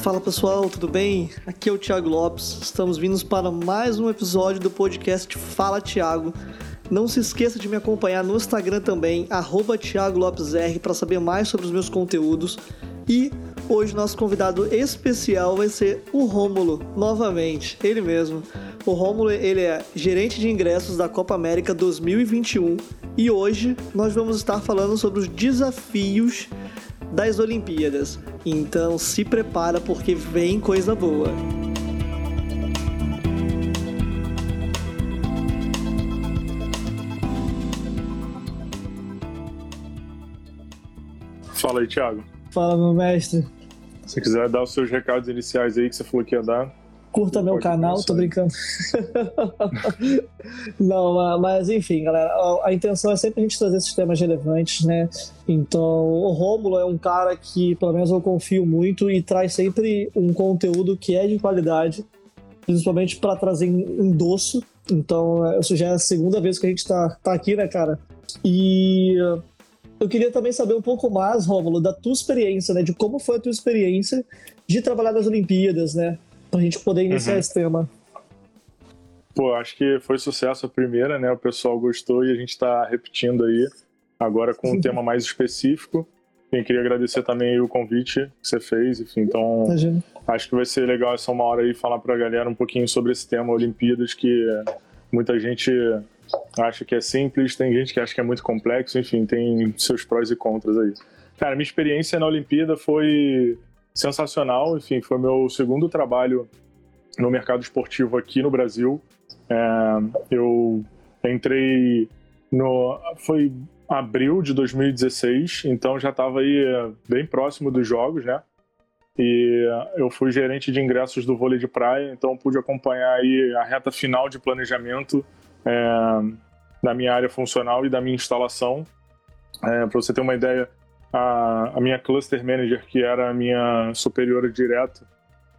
Fala pessoal, tudo bem? Aqui é o Thiago Lopes. Estamos vindo para mais um episódio do podcast Fala Thiago. Não se esqueça de me acompanhar no Instagram também, @thiago_lopesr, para saber mais sobre os meus conteúdos. E hoje nosso convidado especial vai ser o Rômulo, novamente, ele mesmo. O Rômulo, ele é gerente de ingressos da Copa América 2021 e hoje nós vamos estar falando sobre os desafios das Olimpíadas. Então se prepara porque vem coisa boa. Fala aí, Thiago. Fala, meu mestre. Se quiser dar os seus recados iniciais aí que você falou que ia dar. Curta meu canal, tô brincando. Não, mas enfim, galera, a intenção é sempre a gente trazer esses temas relevantes, né? Então, o Rômulo é um cara que, pelo menos, eu confio muito e traz sempre um conteúdo que é de qualidade, principalmente para trazer endosso. Então, isso já é a segunda vez que a gente tá, tá aqui, né, cara? E eu queria também saber um pouco mais, Rômulo, da tua experiência, né? De como foi a tua experiência de trabalhar nas Olimpíadas, né? Pra gente poder iniciar uhum. esse tema. Pô, acho que foi sucesso a primeira, né? O pessoal gostou e a gente está repetindo aí, agora com um tema mais específico. E queria agradecer também o convite que você fez, enfim, então Imagina. acho que vai ser legal essa uma hora aí falar para a galera um pouquinho sobre esse tema Olimpíadas, que muita gente acha que é simples, tem gente que acha que é muito complexo, enfim, tem seus prós e contras aí. Cara, minha experiência na Olimpíada foi sensacional. Enfim, foi meu segundo trabalho no mercado esportivo aqui no Brasil. É, eu entrei no. Foi abril de 2016, então já estava aí é, bem próximo dos jogos, né? E eu fui gerente de ingressos do vôlei de praia, então pude acompanhar aí a reta final de planejamento é, da minha área funcional e da minha instalação. É, Para você ter uma ideia, a, a minha cluster manager, que era a minha superiora direto,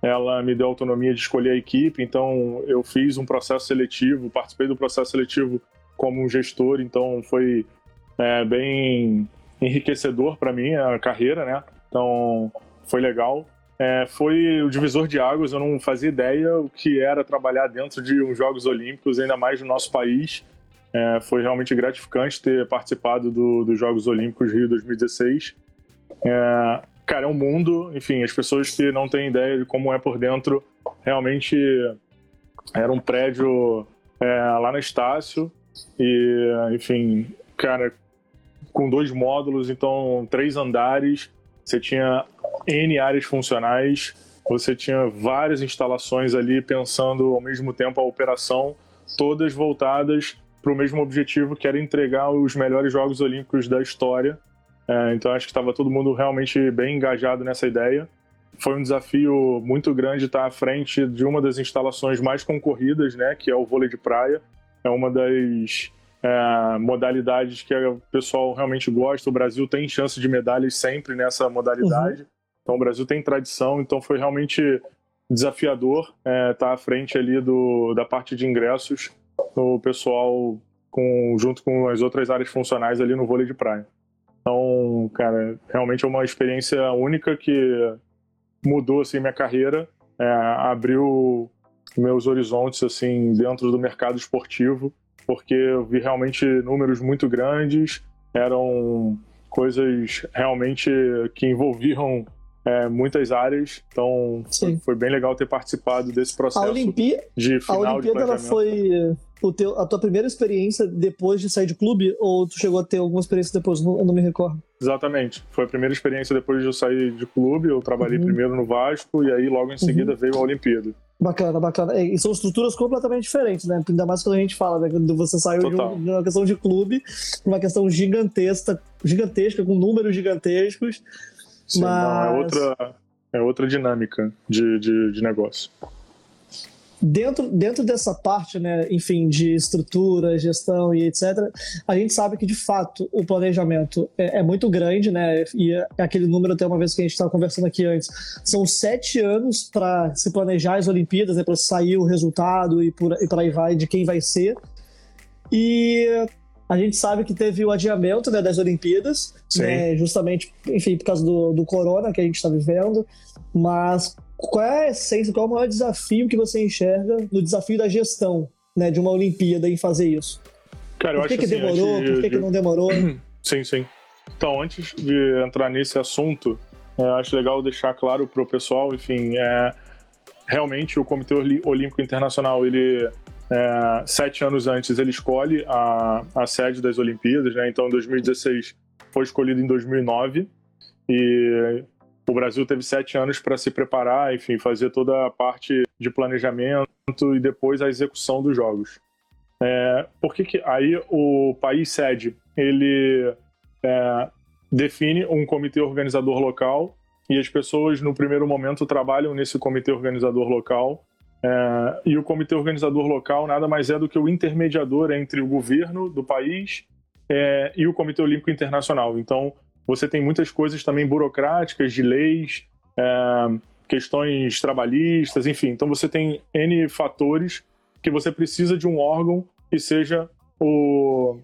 ela me deu autonomia de escolher a equipe, então eu fiz um processo seletivo, participei do processo seletivo como um gestor, então foi é, bem enriquecedor para mim a carreira, né? Então foi legal. É, foi o divisor de águas, eu não fazia ideia o que era trabalhar dentro de uns Jogos Olímpicos, ainda mais no nosso país. É, foi realmente gratificante ter participado do, dos Jogos Olímpicos Rio 2016. É, cara, é um mundo, enfim, as pessoas que não têm ideia de como é por dentro, realmente era um prédio é, lá na Estácio e, enfim, cara, com dois módulos, então três andares, você tinha N áreas funcionais, você tinha várias instalações ali pensando ao mesmo tempo a operação, todas voltadas para o mesmo objetivo, que era entregar os melhores Jogos Olímpicos da história. É, então acho que estava todo mundo realmente bem engajado nessa ideia. Foi um desafio muito grande estar à frente de uma das instalações mais concorridas, né, que é o vôlei de praia. É uma das é, modalidades que o pessoal realmente gosta. O Brasil tem chance de medalhas sempre nessa modalidade. Uhum. Então o Brasil tem tradição, então foi realmente desafiador é, estar à frente ali do, da parte de ingressos o pessoal com, junto com as outras áreas funcionais ali no vôlei de praia. Então, cara, realmente é uma experiência única que mudou assim minha carreira, é, abriu meus horizontes assim dentro do mercado esportivo, porque eu vi realmente números muito grandes, eram coisas realmente que envolviam é, muitas áreas, então foi, foi, bem legal ter participado desse processo a Olimpí de final A Olimpíada ela foi o teu, a tua primeira experiência depois de sair de clube ou tu chegou a ter alguma experiência depois? Não, eu não me recordo. Exatamente. Foi a primeira experiência depois de eu sair de clube. Eu trabalhei uhum. primeiro no Vasco e aí logo em seguida uhum. veio a Olimpíada. Bacana, bacana. E são estruturas completamente diferentes, né? Ainda mais quando a gente fala, né? Quando você saiu de, um, de, uma questão de clube, uma questão gigantesca, gigantesca, com números gigantescos. Sim, mas... não, é outra, é outra dinâmica de, de, de negócio. Dentro, dentro dessa parte, né, enfim, de estrutura, gestão e etc., a gente sabe que, de fato, o planejamento é, é muito grande, né, e é aquele número, até uma vez que a gente estava conversando aqui antes, são sete anos para se planejar as Olimpíadas, né, para sair o resultado e por, e por aí vai, de quem vai ser. E A gente sabe que teve o adiamento né, das Olimpíadas, né, justamente, enfim, por causa do, do corona que a gente está vivendo. Mas qual é a essência, qual é o maior desafio que você enxerga no desafio da gestão né, de uma Olimpíada em fazer isso? Cara, por que, que assim, demorou? de, por que, de... que não demorou? Sim, sim. Então, antes de entrar nesse assunto, é, acho legal deixar claro para o pessoal, enfim, é, realmente o Comitê Olímpico Internacional, ele é, sete anos antes ele escolhe a, a sede das Olimpíadas, né? Então, em 2016 foi escolhido em 2009 e o Brasil teve sete anos para se preparar, enfim, fazer toda a parte de planejamento e depois a execução dos jogos. É, por que, aí o país sede ele é, define um comitê organizador local e as pessoas no primeiro momento trabalham nesse comitê organizador local é, e o comitê organizador local nada mais é do que o intermediador entre o governo do país é, e o Comitê Olímpico Internacional. Então, você tem muitas coisas também burocráticas, de leis, é, questões trabalhistas, enfim. Então, você tem N fatores que você precisa de um órgão que seja o,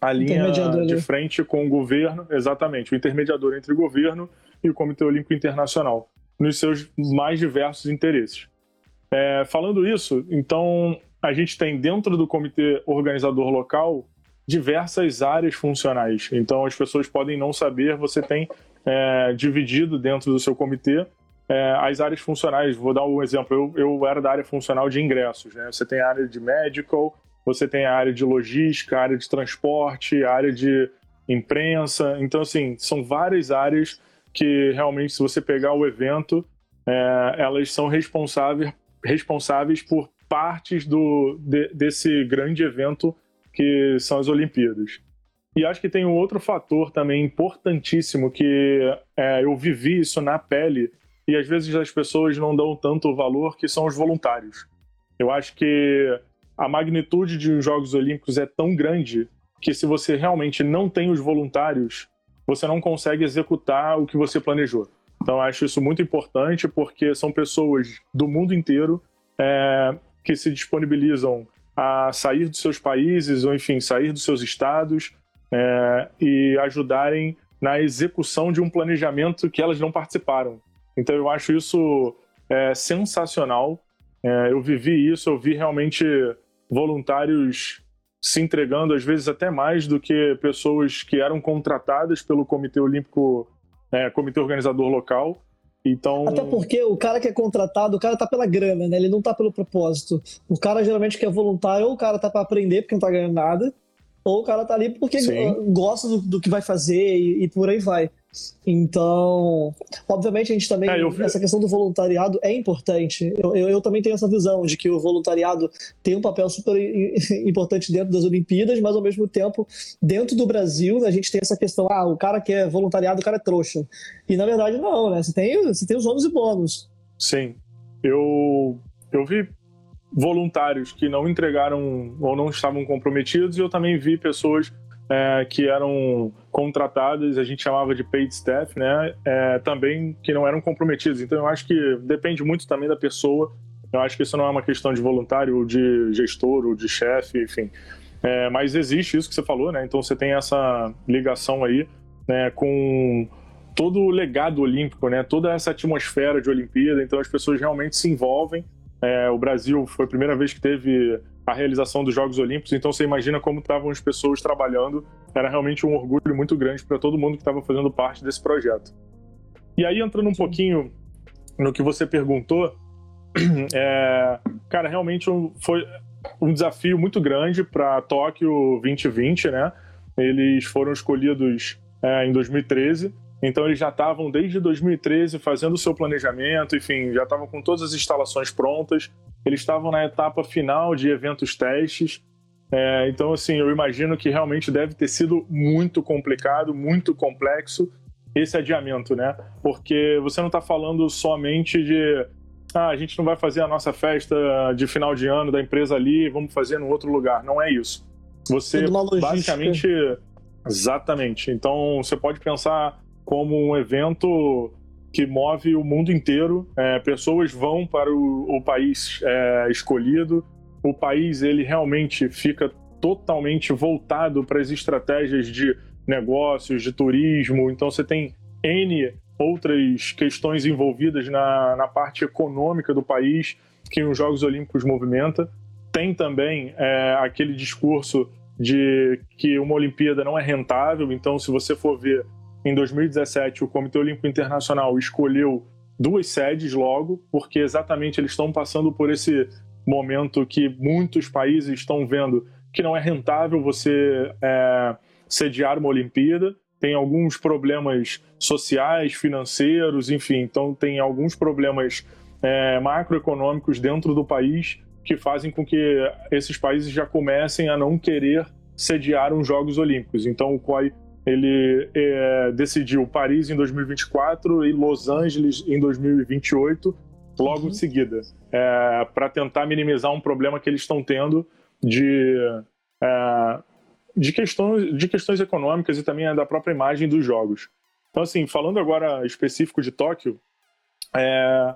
a linha de frente com o governo, exatamente, o intermediador entre o governo e o Comitê Olímpico Internacional, nos seus mais diversos interesses. É, falando isso, então a gente tem dentro do comitê organizador local diversas áreas funcionais. Então as pessoas podem não saber, você tem é, dividido dentro do seu comitê é, as áreas funcionais. Vou dar um exemplo. Eu, eu era da área funcional de ingressos. Né? Você tem a área de medical, você tem a área de logística, a área de transporte, a área de imprensa. Então, assim, são várias áreas que realmente, se você pegar o evento, é, elas são responsáveis responsáveis por partes do, de, desse grande evento que são as Olimpíadas. E acho que tem um outro fator também importantíssimo que é, eu vivi isso na pele e às vezes as pessoas não dão tanto valor, que são os voluntários. Eu acho que a magnitude de os Jogos Olímpicos é tão grande que se você realmente não tem os voluntários, você não consegue executar o que você planejou. Então, acho isso muito importante porque são pessoas do mundo inteiro é, que se disponibilizam a sair dos seus países ou, enfim, sair dos seus estados é, e ajudarem na execução de um planejamento que elas não participaram. Então, eu acho isso é, sensacional. É, eu vivi isso, eu vi realmente voluntários se entregando, às vezes até mais do que pessoas que eram contratadas pelo Comitê Olímpico né, comitê organizador local. Então... Até porque o cara que é contratado, o cara tá pela grana, né? Ele não tá pelo propósito. O cara geralmente que é voluntário, ou o cara tá para aprender porque não tá ganhando nada, ou o cara tá ali porque Sim. gosta do, do, que vai fazer e, e por aí vai. Então, obviamente a gente também, é, vi... essa questão do voluntariado é importante. Eu, eu, eu, também tenho essa visão de que o voluntariado tem um papel super importante dentro das Olimpíadas, mas ao mesmo tempo, dentro do Brasil, a gente tem essa questão, ah, o cara que é voluntariado, o cara é trouxa. E na verdade não, né? Você tem, você tem os ônus e bônus. Sim. Eu, eu vi voluntários que não entregaram ou não estavam comprometidos e eu também vi pessoas é, que eram contratadas, a gente chamava de paid staff, né? É, também que não eram comprometidos. Então eu acho que depende muito também da pessoa. Eu acho que isso não é uma questão de voluntário, ou de gestor, ou de chefe, enfim. É, mas existe isso que você falou, né? Então você tem essa ligação aí né, com todo o legado olímpico, né? Toda essa atmosfera de Olimpíada. Então as pessoas realmente se envolvem. É, o Brasil foi a primeira vez que teve a realização dos Jogos Olímpicos, então você imagina como estavam as pessoas trabalhando. Era realmente um orgulho muito grande para todo mundo que estava fazendo parte desse projeto. E aí, entrando um pouquinho no que você perguntou, é, cara, realmente foi um desafio muito grande para Tóquio 2020, né? Eles foram escolhidos é, em 2013, então eles já estavam desde 2013 fazendo o seu planejamento, enfim, já estavam com todas as instalações prontas. Eles estavam na etapa final de eventos testes. É, então, assim, eu imagino que realmente deve ter sido muito complicado, muito complexo esse adiamento, né? Porque você não está falando somente de ah, a gente não vai fazer a nossa festa de final de ano da empresa ali, vamos fazer no outro lugar. Não é isso. Você basicamente exatamente. Então você pode pensar como um evento que move o mundo inteiro. É, pessoas vão para o, o país é, escolhido. O país ele realmente fica totalmente voltado para as estratégias de negócios, de turismo. Então você tem N outras questões envolvidas na, na parte econômica do país que os Jogos Olímpicos movimenta. Tem também é, aquele discurso de que uma Olimpíada não é rentável. Então, se você for ver, em 2017, o Comitê Olímpico Internacional escolheu duas sedes logo, porque exatamente eles estão passando por esse momento que muitos países estão vendo que não é rentável você é, sediar uma Olimpíada. Tem alguns problemas sociais, financeiros, enfim, então tem alguns problemas é, macroeconômicos dentro do país que fazem com que esses países já comecem a não querer sediar os Jogos Olímpicos. Então o COI ele é, decidiu Paris em 2024 e Los Angeles em 2028, logo uhum. em seguida, é, para tentar minimizar um problema que eles estão tendo de, é, de, questões, de questões econômicas e também da própria imagem dos jogos. Então, assim, falando agora específico de Tóquio, é,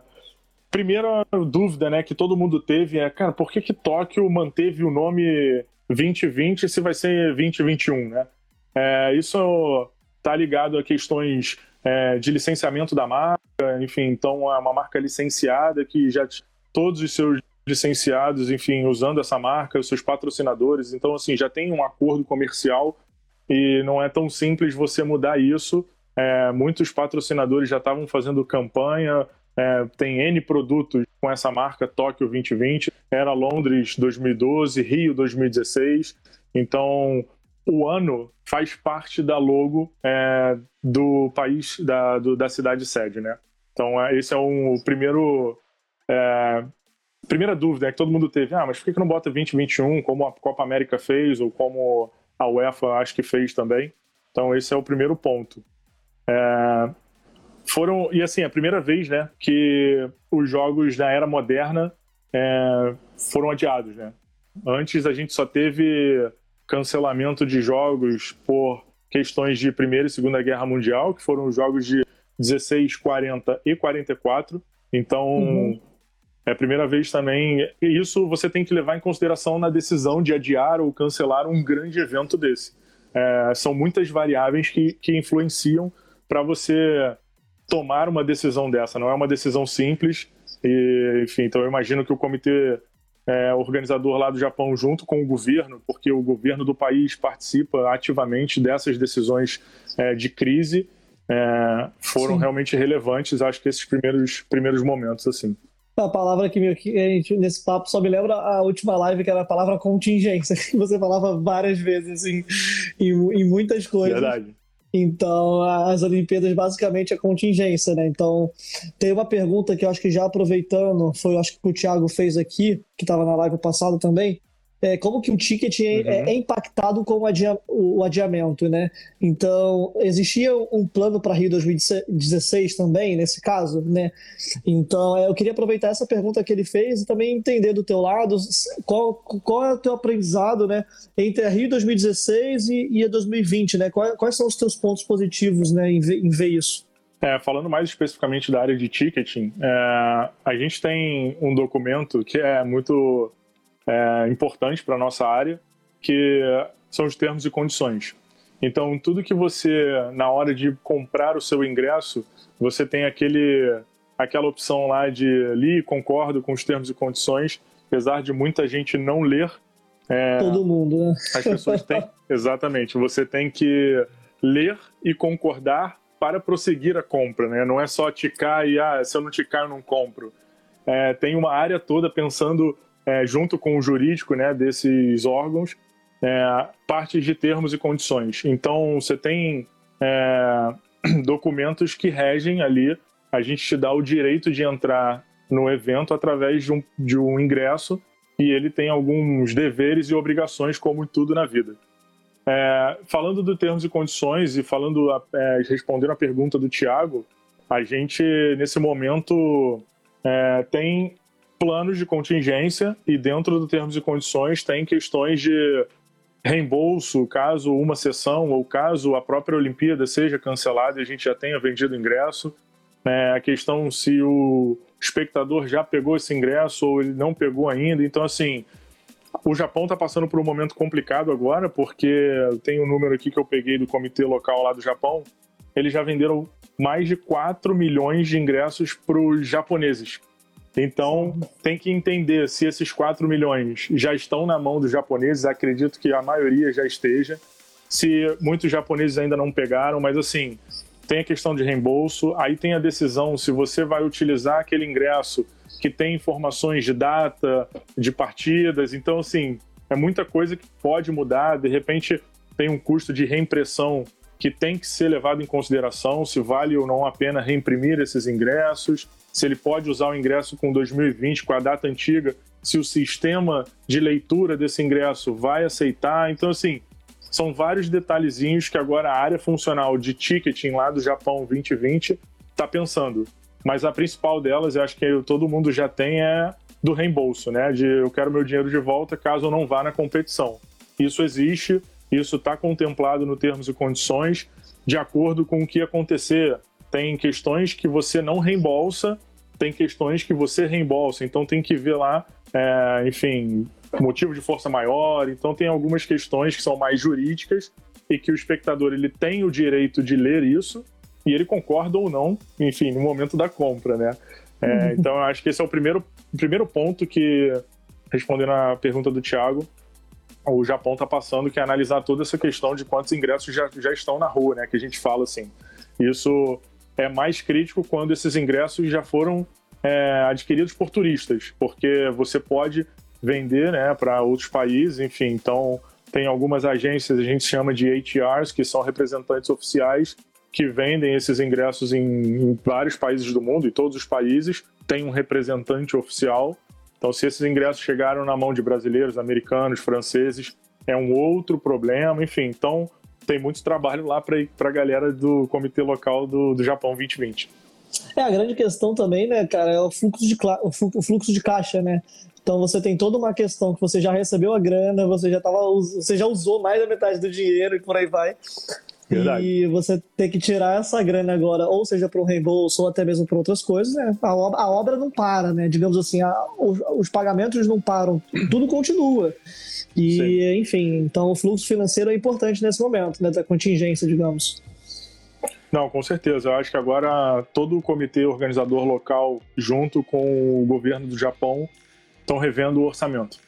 primeira dúvida né, que todo mundo teve é, cara, por que, que Tóquio manteve o nome 2020 se vai ser 2021, né? É, isso está ligado a questões é, de licenciamento da marca, enfim, então é uma marca licenciada que já todos os seus licenciados, enfim, usando essa marca, os seus patrocinadores, então assim já tem um acordo comercial e não é tão simples você mudar isso. É, muitos patrocinadores já estavam fazendo campanha, é, tem N produtos com essa marca Tóquio 2020, era Londres 2012, Rio 2016. Então, o ano faz parte da logo é, do país, da, do, da cidade sede, né? Então, é, esse é um, o primeiro. É, primeira dúvida que todo mundo teve: ah, mas por que, que não bota 2021 como a Copa América fez ou como a UEFA acho que fez também? Então, esse é o primeiro ponto. É, foram e assim a primeira vez né que os jogos da era moderna é, foram adiados né antes a gente só teve cancelamento de jogos por questões de primeira e segunda guerra mundial que foram os jogos de 16 40 e 44 então uhum. é a primeira vez também isso você tem que levar em consideração na decisão de adiar ou cancelar um grande evento desse é, são muitas variáveis que, que influenciam para você tomar uma decisão dessa. Não é uma decisão simples. E, enfim, então eu imagino que o comitê é, organizador lá do Japão, junto com o governo, porque o governo do país participa ativamente dessas decisões é, de crise, é, foram Sim. realmente relevantes, acho que esses primeiros, primeiros momentos, assim. A palavra que, me, que a gente, nesse papo só me lembra a última live, que era a palavra contingência, que você falava várias vezes assim, em, em muitas coisas. Verdade. Então, as Olimpíadas basicamente é contingência, né? Então, tem uma pergunta que eu acho que já aproveitando, foi acho que o Thiago fez aqui, que estava na live passada também, é, como que o ticket é, uhum. é, impactado com o, adia, o, o, adiamento, né? Então, existia um plano para Rio 2016 também, nesse caso, né? Então, é, eu queria aproveitar essa pergunta que ele fez e também entender do teu lado qual, qual é o teu aprendizado, né? Entre a Rio 2016 e, e a 2020, né? Quais, quais, são os teus pontos positivos, né, em ver, em ver isso? É, falando mais especificamente da área de ticketing, é, a gente tem um documento que é muito é, importante para a nossa área, que são os termos e condições. Então, tudo que você, na hora de comprar o seu ingresso, você tem aquele, aquela opção lá de li, concordo com os termos e condições, apesar de muita gente não ler. É, Todo mundo, né? As pessoas têm. exatamente. Você tem que ler e concordar para prosseguir a compra, né? Não é só ticar e, ah, se eu não ticar, eu não compro. É, tem uma área toda pensando é, junto com o jurídico né, desses órgãos, é, partes de termos e condições. Então, você tem é, documentos que regem ali, a gente te dá o direito de entrar no evento através de um, de um ingresso e ele tem alguns deveres e obrigações, como tudo na vida. É, falando do termos e condições e falando, é, respondendo a pergunta do Tiago, a gente nesse momento é, tem planos de contingência e dentro do termos e condições tem questões de reembolso caso uma sessão ou caso a própria Olimpíada seja cancelada e a gente já tenha vendido ingresso. É, a questão se o espectador já pegou esse ingresso ou ele não pegou ainda. Então, assim, o Japão está passando por um momento complicado agora, porque tem um número aqui que eu peguei do comitê local lá do Japão. Eles já venderam mais de 4 milhões de ingressos para os japoneses. Então, tem que entender se esses 4 milhões já estão na mão dos japoneses. Acredito que a maioria já esteja. Se muitos japoneses ainda não pegaram, mas assim, tem a questão de reembolso. Aí tem a decisão se você vai utilizar aquele ingresso que tem informações de data, de partidas. Então, assim, é muita coisa que pode mudar. De repente, tem um custo de reimpressão que tem que ser levado em consideração, se vale ou não a pena reimprimir esses ingressos, se ele pode usar o ingresso com 2020, com a data antiga, se o sistema de leitura desse ingresso vai aceitar. Então, assim, são vários detalhezinhos que agora a área funcional de ticketing lá do Japão 2020 está pensando. Mas a principal delas, eu acho que todo mundo já tem, é do reembolso, né? De eu quero meu dinheiro de volta caso eu não vá na competição. Isso existe, isso está contemplado no termos e condições, de acordo com o que acontecer. Tem questões que você não reembolsa, tem questões que você reembolsa, então tem que ver lá, é, enfim, motivo de força maior. Então tem algumas questões que são mais jurídicas e que o espectador ele tem o direito de ler isso e ele concorda ou não, enfim, no momento da compra, né? É, uhum. então eu acho que esse é o primeiro, primeiro ponto que, respondendo a pergunta do Thiago, o Japão está passando, que é analisar toda essa questão de quantos ingressos já, já estão na rua, né? Que a gente fala assim. Isso é mais crítico quando esses ingressos já foram é, adquiridos por turistas, porque você pode vender né, para outros países, enfim. Então, tem algumas agências, a gente chama de HRs, que são representantes oficiais, que vendem esses ingressos em, em vários países do mundo, e todos os países têm um representante oficial. Então, se esses ingressos chegaram na mão de brasileiros, americanos, franceses, é um outro problema, enfim. Então, tem muito trabalho lá para a galera do comitê local do, do Japão 2020. É, a grande questão também, né, cara, é o fluxo de, o fluxo de caixa, né? Então você tem toda uma questão que você já recebeu a grana, você já tava, você já usou mais da metade do dinheiro e por aí vai. Verdade. E você tem que tirar essa grana agora, ou seja, para um reembolso, ou até mesmo para outras coisas, né? A obra, a obra não para, né? Digamos assim, a, os, os, pagamentos não param, tudo continua. E, Sim. enfim, então o fluxo financeiro é importante nesse momento, né? Da contingência, digamos. Não, com certeza. Eu acho que agora todo o comitê organizador local, junto com o governo do Japão, estão revendo o orçamento.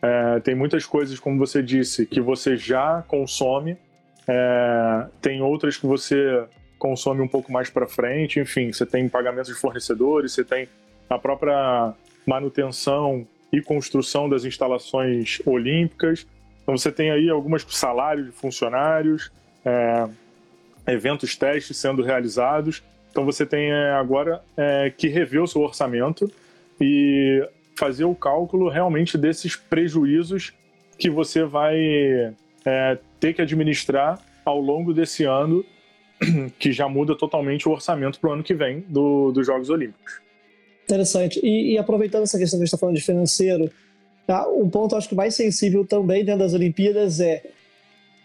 É, tem muitas coisas, como você disse, que você já consome, é, tem outras que você consome um pouco mais para frente. Enfim, você tem pagamentos de fornecedores, você tem a própria manutenção e construção das instalações olímpicas. Então você tem aí alguns salários de funcionários. É, eventos testes sendo realizados. Então você tem é, agora é, que rever o seu orçamento e fazer o cálculo realmente desses prejuízos que você vai é, ter que administrar ao longo desse ano, que já muda totalmente o orçamento para o ano que vem do, dos Jogos Olímpicos. Interessante. E, e, aproveitando essa questão que a gente está falando de financeiro, tá? um ponto acho que mais sensível também dentro das Olimpíadas é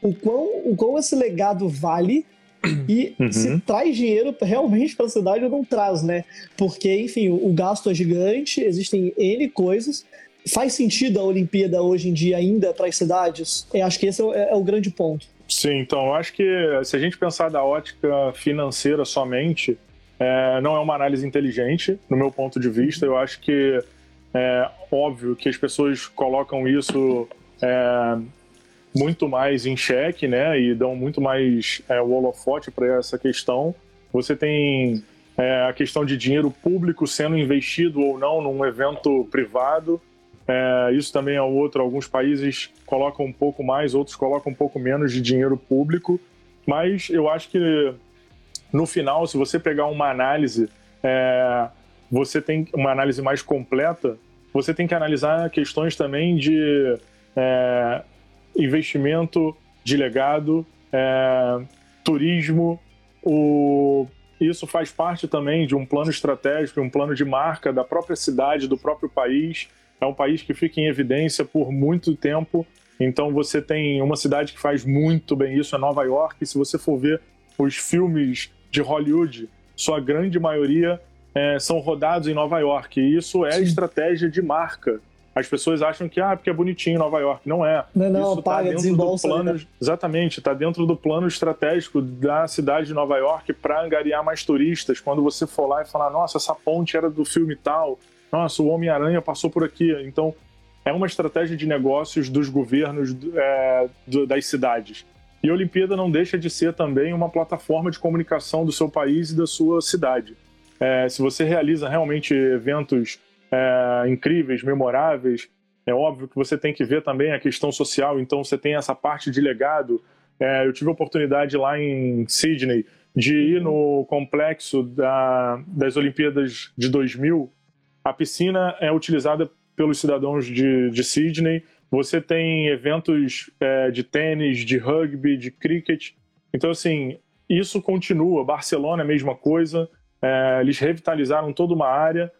o quão, o quão esse legado vale e uhum. se traz dinheiro realmente para a cidade ou não traz, né? Porque, enfim, o gasto é gigante, existem N coisas. Faz sentido a Olimpíada hoje em dia ainda para as cidades? Eu acho que esse é o, é o grande ponto. Sim, então eu acho que se a gente pensar da ótica financeira somente, é, não é uma análise inteligente, no meu ponto de vista. Eu acho que é óbvio que as pessoas colocam isso é, muito mais em xeque, né? E dão muito mais é, o holofote para essa questão. Você tem é, a questão de dinheiro público sendo investido ou não num evento privado. É, isso também é outro. Alguns países colocam um pouco mais, outros colocam um pouco menos de dinheiro público. Mas eu acho que no final, se você pegar uma análise, é, você tem uma análise mais completa. Você tem que analisar questões também de é, investimento de legado, é, turismo, o, isso faz parte também de um plano estratégico, um plano de marca da própria cidade, do próprio país. É um país que fica em evidência por muito tempo. Então você tem uma cidade que faz muito bem isso, é Nova York. E se você for ver os filmes de Hollywood, sua grande maioria é, são rodados em Nova York. E isso é Sim. estratégia de marca As pessoas acham que, ah, porque é bonitinho Nova York. Não é. Não, não, Isso tá paga, tá dentro do plano, né? Exatamente, está dentro do plano estratégico da cidade de Nova York para angariar mais turistas. Quando você for lá e falar, nossa, essa ponte era do filme tal, nossa, o Homem-Aranha passou por aqui. Então, é uma estratégia de negócios dos governos é, das cidades. E a Olimpíada não deixa de ser também uma plataforma de comunicação do seu país e da sua cidade. É, se você realiza realmente eventos é, incríveis, memoráveis. É óbvio que você tem que ver também a questão social, então você tem essa parte de legado. É, eu tive a oportunidade lá em Sydney de ir no complexo da, das Olimpíadas de 2000. A piscina é utilizada pelos cidadãos de, de Sydney. Você tem eventos é, de tênis, de rugby, de cricket. Então, assim, isso continua. Barcelona é a mesma coisa. É, eles revitalizaram toda uma área.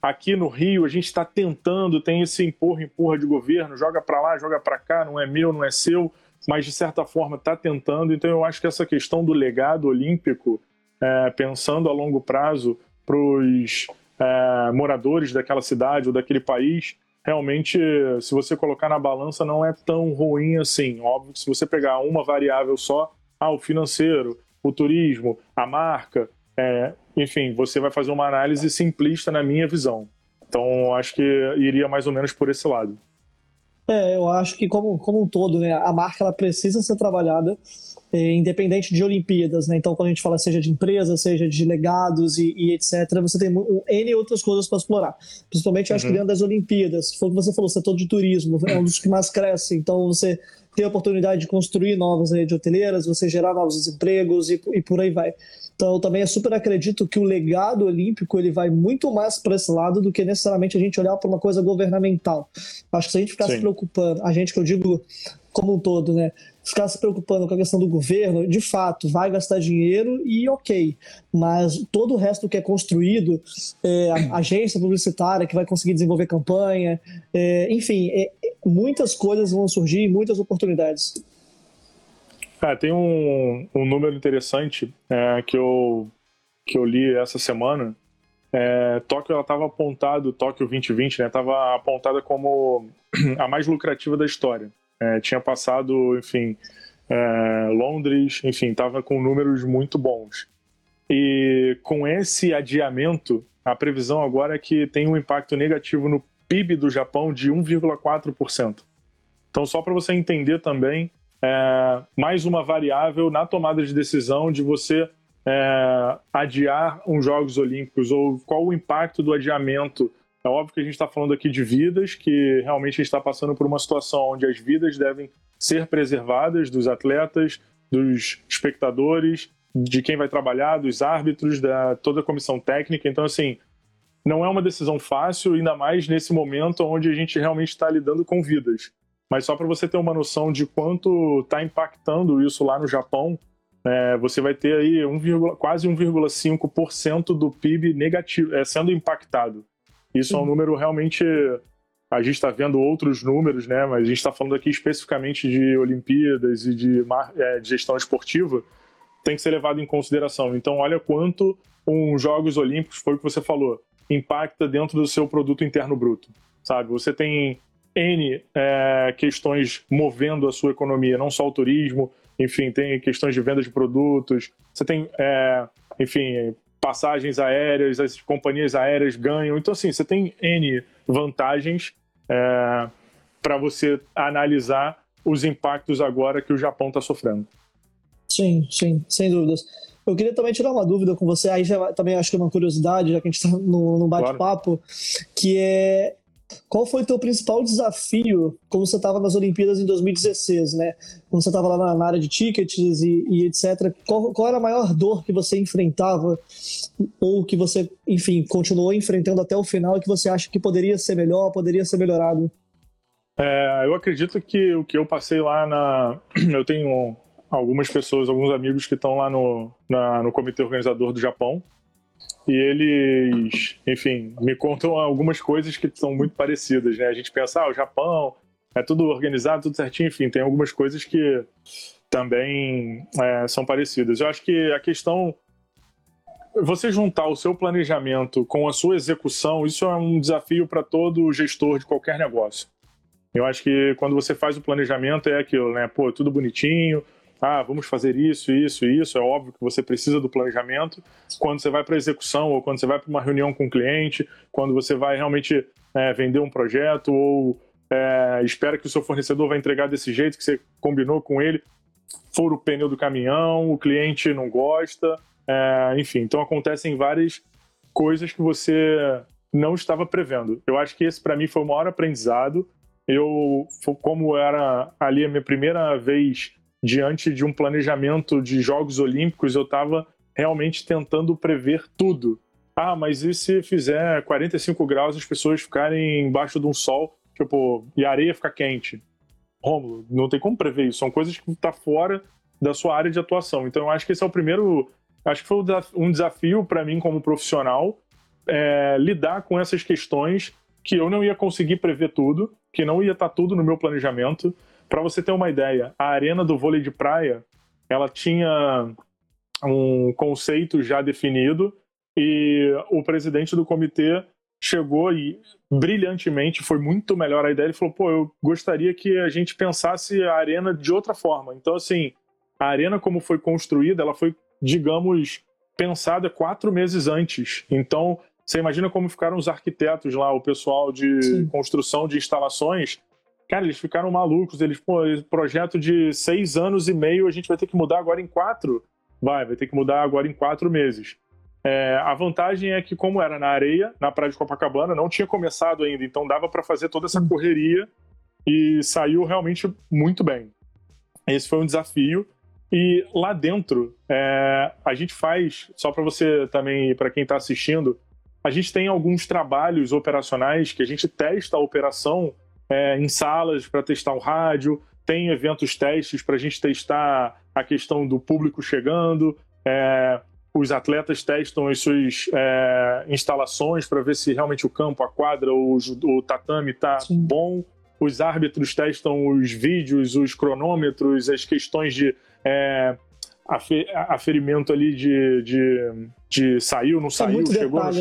Aqui no Rio, a gente está tentando, tem esse empurra, empurra de governo, joga para lá, joga para cá, não é meu, não é seu, mas de certa forma está tentando. Então, eu acho que essa questão do legado olímpico, é, pensando a longo prazo para os é, moradores daquela cidade ou daquele país, realmente, se você colocar na balança, não é tão ruim assim. Óbvio que se você pegar uma variável só, ah, o financeiro, o turismo, a marca, é, enfim, você vai fazer uma análise simplista na minha visão. Então, acho que iria mais ou menos por esse lado. É, eu acho que como, como um todo, né, a marca ela precisa ser trabalhada independente de Olimpíadas, né? Então, quando a gente fala seja de empresa, seja de legados e, e etc., você tem um, N outras coisas para explorar. Principalmente, acho uhum. que dentro das Olimpíadas, foi o que você falou, o setor de turismo é um dos que mais cresce. Então, você ter a oportunidade de construir novas redes hoteleiras, você gerar novos empregos e, e por aí vai. Então, eu também super acredito que o legado olímpico ele vai muito mais para esse lado do que necessariamente a gente olhar para uma coisa governamental. Acho que se a gente ficar Sim. se preocupando, a gente que eu digo como um todo, né? Ficar se preocupando com a questão do governo, de fato, vai gastar dinheiro e ok. Mas todo o resto que é construído, é, a agência publicitária que vai conseguir desenvolver campanha, é, enfim, é, muitas coisas vão surgir, muitas oportunidades. Tem um, um número interessante é, que, eu, que eu li essa semana. É, Tóquio estava apontado, Tóquio 2020, né, estava apontada como a mais lucrativa da história. É, tinha passado, enfim, é, Londres, enfim, estava com números muito bons. E com esse adiamento, a previsão agora é que tem um impacto negativo no PIB do Japão de 1,4%. Então, só para você entender também é, mais uma variável na tomada de decisão de você é, adiar uns Jogos Olímpicos ou qual o impacto do adiamento. É óbvio que a gente está falando aqui de vidas, que realmente está passando por uma situação onde as vidas devem ser preservadas dos atletas, dos espectadores, de quem vai trabalhar, dos árbitros, da toda a comissão técnica. Então, assim, não é uma decisão fácil, ainda mais nesse momento onde a gente realmente está lidando com vidas. Mas só para você ter uma noção de quanto está impactando isso lá no Japão, é, você vai ter aí 1, quase 1,5% do PIB negativo, é, sendo impactado. Isso é um número realmente. A gente está vendo outros números, né? Mas a gente está falando aqui especificamente de Olimpíadas e de, é, de gestão esportiva, tem que ser levado em consideração. Então, olha quanto um Jogos Olímpicos, foi o que você falou, impacta dentro do seu produto interno bruto. Sabe? Você tem N é, questões movendo a sua economia, não só o turismo, enfim, tem questões de venda de produtos, você tem, é, enfim, passagens aéreas, as companhias aéreas ganham. Então, assim, você tem N vantagens é, para você analisar os impactos agora que o Japão está sofrendo. Sim, sim, sem dúvidas. Eu queria também tirar uma dúvida com você, aí já também acho que é uma curiosidade, já que a gente está no, no bate-papo, claro. que é qual foi o teu principal desafio quando você estava nas Olimpíadas em 2016, né? Quando você estava lá na, área de tickets e, e etc. Qual, qual, era a maior dor que você enfrentava ou que você, enfim, continuou enfrentando até o final e que você acha que poderia ser melhor, poderia ser melhorado? É, eu acredito que o que eu passei lá na... Eu tenho algumas pessoas, alguns amigos que estão lá no, na, no comitê organizador do Japão e eles, enfim, me contam algumas coisas que são muito parecidas, né? A gente pensa, ah, o Japão é tudo organizado, tudo certinho, enfim, tem algumas coisas que também é, são parecidas. Eu acho que a questão você juntar o seu planejamento com a sua execução, isso é um desafio para todo gestor de qualquer negócio. Eu acho que quando você faz o planejamento é aquilo, né? Pô, tudo bonitinho, ah, vamos fazer isso, isso, isso. É óbvio que você precisa do planejamento. Quando você vai para execução ou quando você vai para uma reunião com o cliente, quando você vai realmente é, vender um projeto ou é, espera que o seu fornecedor vai entregar desse jeito que você combinou com ele, for o pneu do caminhão, o cliente não gosta, é, enfim. Então acontecem várias coisas que você não estava prevendo. Eu acho que esse para mim foi o maior aprendizado. Eu, como era ali a minha primeira vez diante de um planejamento de Jogos Olímpicos, eu estava realmente tentando prever tudo. Ah, mas e se fizer 45 graus as pessoas ficarem embaixo de um sol, tipo, e a areia ficar quente? Rômulo, não tem como prever isso. São coisas que estão tá fora da sua área de atuação. Então, eu acho que esse é o primeiro. Acho que foi um desafio para mim como profissional é, lidar com essas questões que eu não ia conseguir prever tudo, que não ia estar tá tudo no meu planejamento. Para você ter uma ideia, a arena do vôlei de praia, ela tinha um conceito já definido e o presidente do comitê chegou e brilhantemente foi muito melhor a ideia. Ele falou: pô, eu gostaria que a gente pensasse a arena de outra forma. Então, assim, a arena como foi construída, ela foi, digamos, pensada quatro meses antes. Então, você imagina como ficaram os arquitetos lá, o pessoal de Sim. construção de instalações. Cara, eles ficaram malucos. Eles, pô, projeto de seis anos e meio, a gente vai ter que mudar agora em quatro. Vai, vai ter que mudar agora em quatro meses. É, a vantagem é que, como era na areia, na praia de Copacabana, não tinha começado ainda, então dava para fazer toda essa correria e saiu realmente muito bem. Esse foi um desafio. E lá dentro, é, a gente faz, só para você também, para quem está assistindo, a gente tem alguns trabalhos operacionais que a gente testa a operação é, em salas para testar o rádio, tem eventos testes para a gente testar a questão do público chegando, é, os atletas testam as suas é, instalações para ver se realmente o campo, a quadra, o, o tatame está bom. Os árbitros testam os vídeos, os cronômetros, as questões de é, aferimento ali de, de, de saiu, não saiu, chegou, detalhe, não né?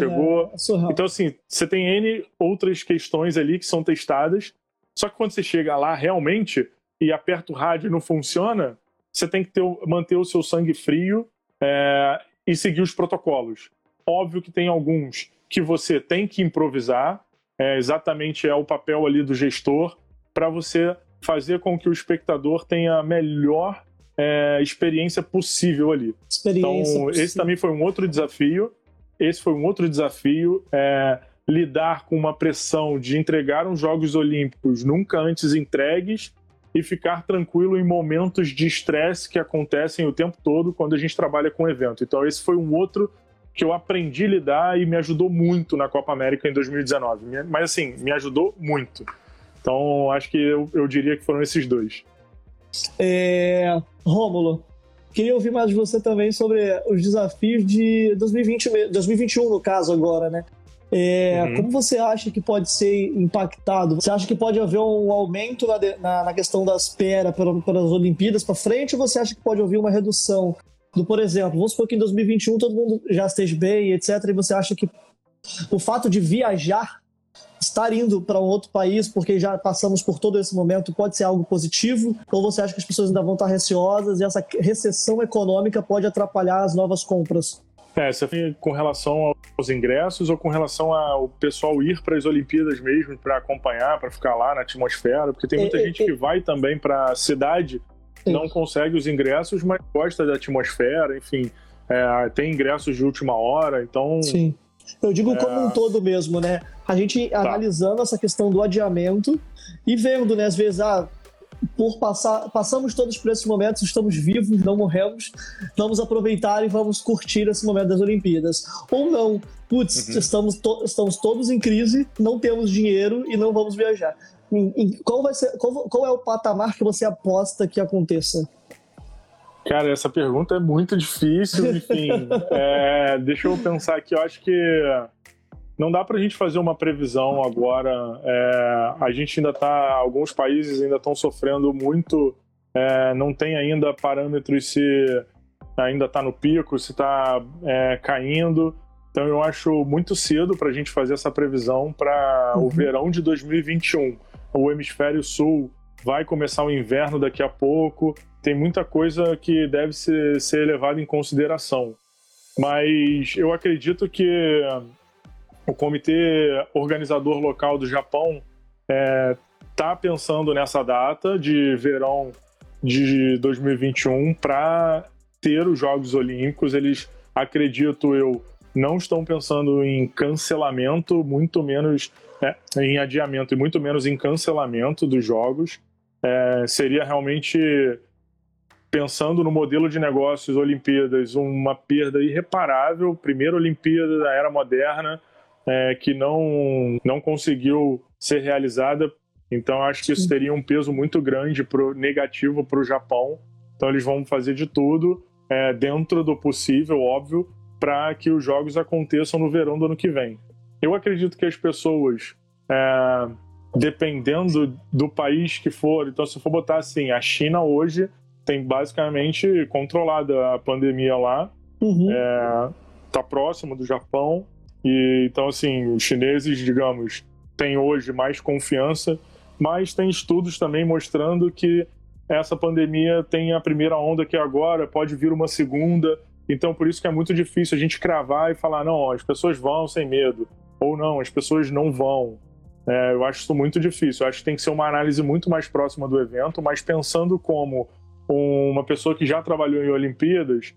chegou. Né? Então, assim, você tem N outras questões ali que são testadas. Só que quando você chega lá realmente e aperta o rádio e não funciona, você tem que ter, manter o seu sangue frio é, e seguir os protocolos. Óbvio que tem alguns que você tem que improvisar, é, exatamente é o papel ali do gestor, para você fazer com que o espectador tenha a melhor é, experiência possível ali. Experiência então, possível. esse também foi um outro desafio. Esse foi um outro desafio. É, lidar com uma pressão de entregar uns Jogos Olímpicos nunca antes entregues e ficar tranquilo em momentos de estresse que acontecem o tempo todo quando a gente trabalha com evento. Então, esse foi um outro que eu aprendi a lidar e me ajudou muito na Copa América em 2019. Mas, assim, me ajudou muito. Então, acho que eu, eu diria que foram esses dois. É, Rômulo, queria ouvir mais de você também sobre os desafios de 2020, 2021, no caso, agora, né? É, uhum. Como você acha que pode ser impactado? Você acha que pode haver um aumento na, na, na questão da espera pelas Olimpíadas para frente ou você acha que pode haver uma redução? Do, por exemplo, vamos supor que em 2021 todo mundo já esteja bem, etc. E você acha que o fato de viajar estar indo para um outro país porque já passamos por todo esse momento pode ser algo positivo? Ou você acha que as pessoas ainda vão estar receosas e essa recessão econômica pode atrapalhar as novas compras? É, você tem com relação aos ingressos ou com relação ao pessoal ir para as Olimpíadas mesmo para acompanhar, para ficar lá na atmosfera? Porque tem muita é, gente é, que vai também para a cidade, não consegue os ingressos, mas gosta da atmosfera, enfim, é, tem ingressos de última hora, então. Sim. Eu digo como um todo mesmo, né? A gente tá. analisando essa questão do adiamento e vendo, né, às vezes, ah, por passar, passamos todos por esses momentos, estamos vivos, não morremos, vamos aproveitar e vamos curtir esse momento das Olimpíadas. Ou não, putz, uhum. estamos, to estamos todos em crise, não temos dinheiro e não vamos viajar. qual, vai ser, qual, qual é o patamar que você aposta que aconteça? Cara, essa pergunta é muito difícil, enfim. é, deixa eu pensar aqui, eu acho que não dá para a gente fazer uma previsão agora. É, a gente ainda está, alguns países ainda estão sofrendo muito, é, não tem ainda parâmetros se ainda está no pico, se está é, caindo. Então eu acho muito cedo para a gente fazer essa previsão para uhum. o verão de 2021. O hemisfério sul vai começar o inverno daqui a pouco. Tem muita coisa que deve ser, ser levada em consideração. Mas eu acredito que o comitê organizador local do Japão está é, tá pensando nessa data de verão de 2021 para ter os Jogos Olímpicos. Eles, acredito eu, não estão pensando em cancelamento, muito menos é, em adiamento e muito menos em cancelamento dos jogos. É, seria realmente pensando no modelo de negócios Olimpíadas uma perda irreparável. Primeira Olimpíada da era moderna é, que não não conseguiu ser realizada. Então acho que isso teria um peso muito grande pro negativo para o Japão. Então eles vão fazer de tudo é, dentro do possível, óbvio, para que os jogos aconteçam no verão do ano que vem. Eu acredito que as pessoas, é, dependendo do país que for, então se for botar assim, a China hoje tem basicamente controlada a pandemia lá, uhum. é, tá próximo do Japão, e então assim, os chineses, digamos, têm hoje mais confiança, mas tem estudos também mostrando que essa pandemia tem a primeira onda que é agora, pode vir uma segunda, então, por isso que é muito difícil a gente cravar e falar, não, as pessoas vão sem medo, ou não, as pessoas não vão. É, eu acho isso muito difícil. Eu acho que tem que ser uma análise muito mais próxima do evento, mas pensando como uma pessoa que já trabalhou em Olimpíadas,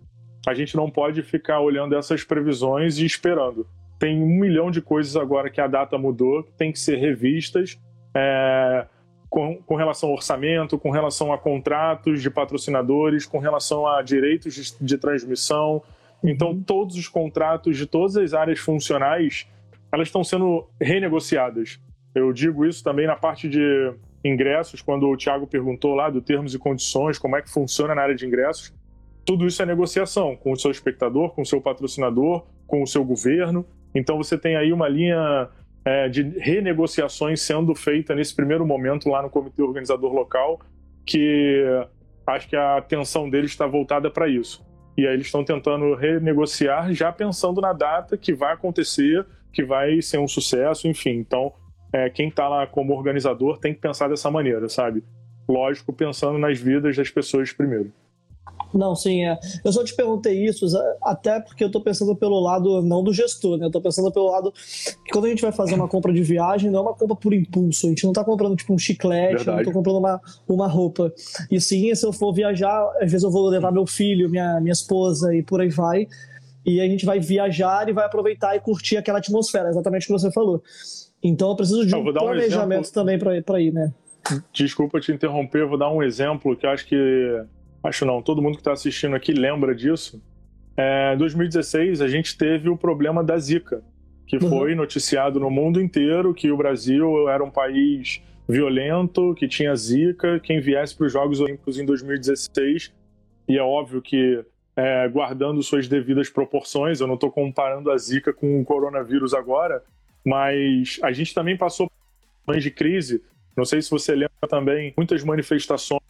a gente não pode ficar olhando essas previsões e esperando. Tem um milhão de coisas agora que a data mudou, que tem que ser revistas. É, com, com relação ao orçamento, com relação a contratos de patrocinadores, com relação a direitos de, de transmissão. Então, uhum. todos os contratos de todas as áreas funcionais, elas estão sendo renegociadas. Eu digo isso também na parte de ingressos, quando o Thiago perguntou lá do termos e condições, como é que funciona na área de ingressos. Tudo isso é negociação com o seu espectador, com o seu patrocinador, com o seu governo. Então você tem aí uma linha é, de renegociações sendo feita nesse primeiro momento lá no comitê organizador local, que acho que a atenção deles está voltada para isso. E aí eles estão tentando renegociar já pensando na data que vai acontecer, que vai ser um sucesso, enfim. Então, é, quem está lá como organizador tem que pensar dessa maneira, sabe? Lógico, pensando nas vidas das pessoas primeiro. Não, sim, é. Eu só te perguntei isso, até porque eu estou pensando pelo lado, não do gestor, né? Eu tô pensando pelo lado que quando a gente vai fazer uma compra de viagem, não é uma compra por impulso. A gente não está comprando tipo um chiclete, Verdade. não tô comprando uma, uma roupa. E sim, se eu for viajar, às vezes eu vou levar meu filho, minha, minha esposa e por aí vai. E a gente vai viajar e vai aproveitar e curtir aquela atmosfera, exatamente o que você falou. Então eu preciso de um planejamento um também para ir, né? Desculpa te interromper, eu vou dar um exemplo que acho que acho não, todo mundo que está assistindo aqui lembra disso. É, em 2016, a gente teve o problema da Zika, que uhum. foi noticiado no mundo inteiro que o Brasil era um país violento, que tinha Zika. Quem viesse para os Jogos Olímpicos em 2016, e é óbvio que é, guardando suas devidas proporções, eu não estou comparando a Zika com o coronavírus agora, mas a gente também passou por de crise. Não sei se você lembra também, muitas manifestações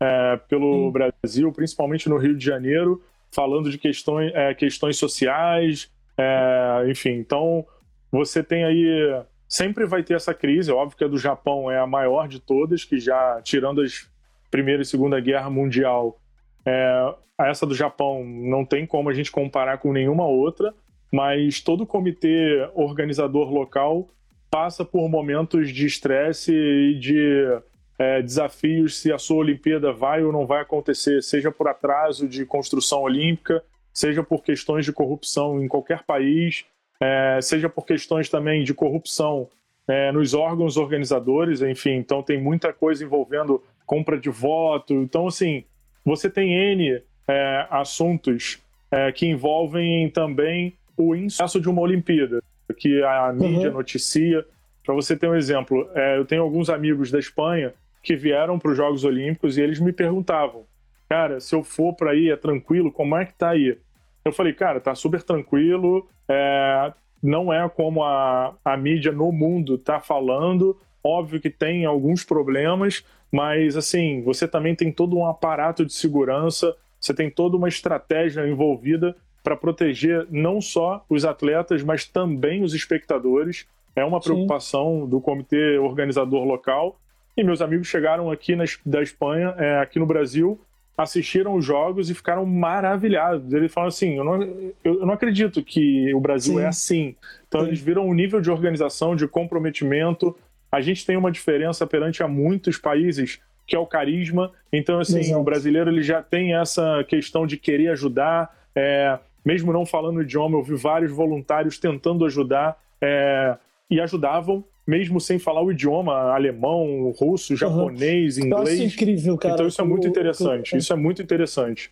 é, pelo Sim. Brasil, principalmente no Rio de Janeiro, falando de questões, é, questões sociais, é, enfim. Então, você tem aí. Sempre vai ter essa crise, é óbvio que a do Japão é a maior de todas, que já, tirando as Primeira e Segunda Guerra Mundial, é, essa do Japão não tem como a gente comparar com nenhuma outra, mas todo comitê organizador local passa por momentos de estresse e de é, desafios se a sua Olimpíada vai ou não vai acontecer, seja por atraso de construção olímpica, seja por questões de corrupção em qualquer país, é, seja por questões também de corrupção é, nos órgãos organizadores, enfim, então tem muita coisa envolvendo compra de voto. Então, assim, você tem N é, assuntos é, que envolvem também o insucesso de uma Olimpíada, que a mídia uhum. noticia. Para você ter um exemplo, é, eu tenho alguns amigos da Espanha que vieram para os Jogos Olímpicos e eles me perguntavam, cara, se eu for para aí é tranquilo? Como é que tá aí? Eu falei, cara, tá super tranquilo, é, não é como a, a mídia no mundo tá falando, óbvio que tem alguns problemas, mas assim, você também tem todo um aparato de segurança, você tem toda uma estratégia envolvida para proteger não só os atletas, mas também os espectadores. É uma preocupação Sim. do comitê organizador local. E meus amigos chegaram aqui na, da Espanha, é, aqui no Brasil, assistiram os jogos e ficaram maravilhados. Eles falam assim: eu não, eu não acredito que o Brasil é Sim. é assim. Então, Sim. eles viram o nível de organização, de comprometimento. A gente tem uma diferença perante a muitos países, que é o carisma. Então, assim, Exato. o brasileiro ele já tem essa questão de querer ajudar. É, mesmo não falando o idioma, eu vi vários voluntários tentando ajudar é, e ajudavam mesmo sem falar o idioma alemão, russo, japonês, uhum. inglês. Acho incrível, cara. Então isso é muito interessante. Isso é muito interessante.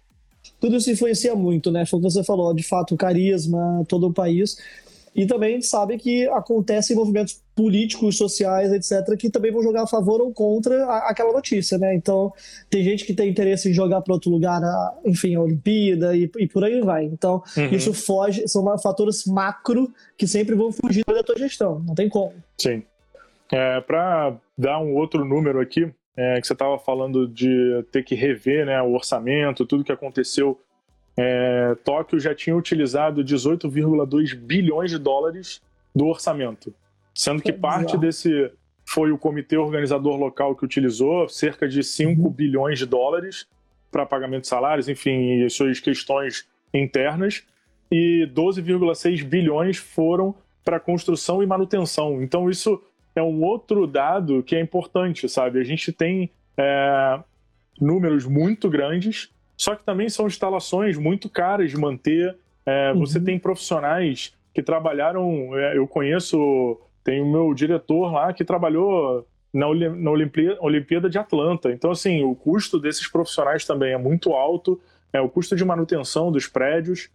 Tudo isso influencia muito, né? Foi o que você falou, de fato, o carisma, todo o país. E também a gente sabe que acontecem movimentos políticos, sociais, etc., que também vão jogar a favor ou contra aquela notícia, né? Então, tem gente que tem interesse em jogar para outro lugar, a, enfim, a Olimpíada e, e, por aí vai. Então, uhum. isso foge, são fatores macro que sempre vão fugir da tua gestão, não tem como. Sim. É, para dar um outro número aqui, é, que você estava falando de ter que rever né, o orçamento, tudo que aconteceu é, Tóquio já tinha utilizado 18,2 bilhões de dólares do orçamento, sendo que parte desse foi o comitê organizador local que utilizou cerca de 5 uhum. bilhões de dólares para pagamento de salários, enfim, e suas questões internas, e 12,6 bilhões foram para construção e manutenção. Então, isso é um outro dado que é importante, sabe? A gente tem é, números muito grandes só que também são instalações muito caras de manter. É, uhum. Você tem profissionais que trabalharam. É, eu conheço, tem o meu diretor lá que trabalhou na, na Olimpíada, Olimpíada de Atlanta. Então, assim, o custo desses profissionais também é muito alto. É o custo de manutenção dos prédios.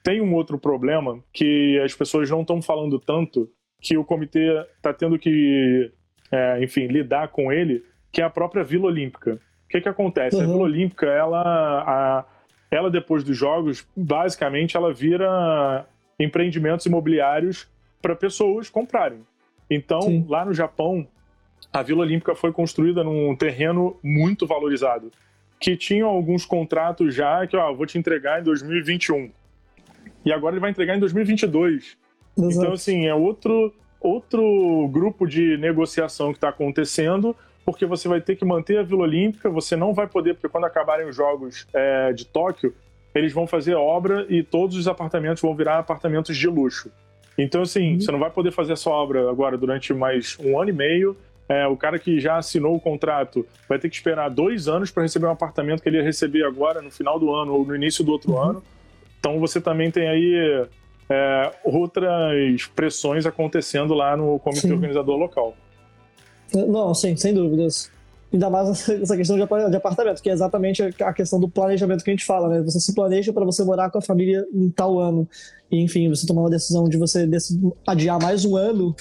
Tem um outro problema que as pessoas não estão falando tanto, que o comitê está tendo que, é, enfim, lidar com ele, que é a própria Vila Olímpica. O que, que acontece? Uhum. A Vila Olímpica, ela, a, ela depois dos jogos, basicamente, ela vira empreendimentos imobiliários para pessoas comprarem. Então, Sim. lá no Japão, a Vila Olímpica foi construída num terreno muito valorizado, que tinha alguns contratos já que, ó, vou te entregar em 2021. E agora ele vai entregar em 2022. Exato. Então, assim, é outro, outro grupo de negociação que está acontecendo porque você vai ter que manter a Vila Olímpica, você não vai poder, porque quando acabarem os Jogos é, de Tóquio, eles vão fazer obra e todos os apartamentos vão virar apartamentos de luxo. Então, assim, uhum. você não vai poder fazer essa obra agora durante mais um ano e meio. É, o cara que já assinou o contrato vai ter que esperar dois anos para receber um apartamento que ele ia receber agora no final do ano ou no início do outro uhum. ano. Então, você também tem aí é, outras pressões acontecendo lá no comitê Sim. organizador local. Não, sim, sem dúvidas. Ainda mais essa questão de apartamento, que é exatamente a questão do planejamento que a gente fala, né? Você se planeja para você morar com a família em tal ano. E, enfim, você tomar uma decisão de você adiar mais um ano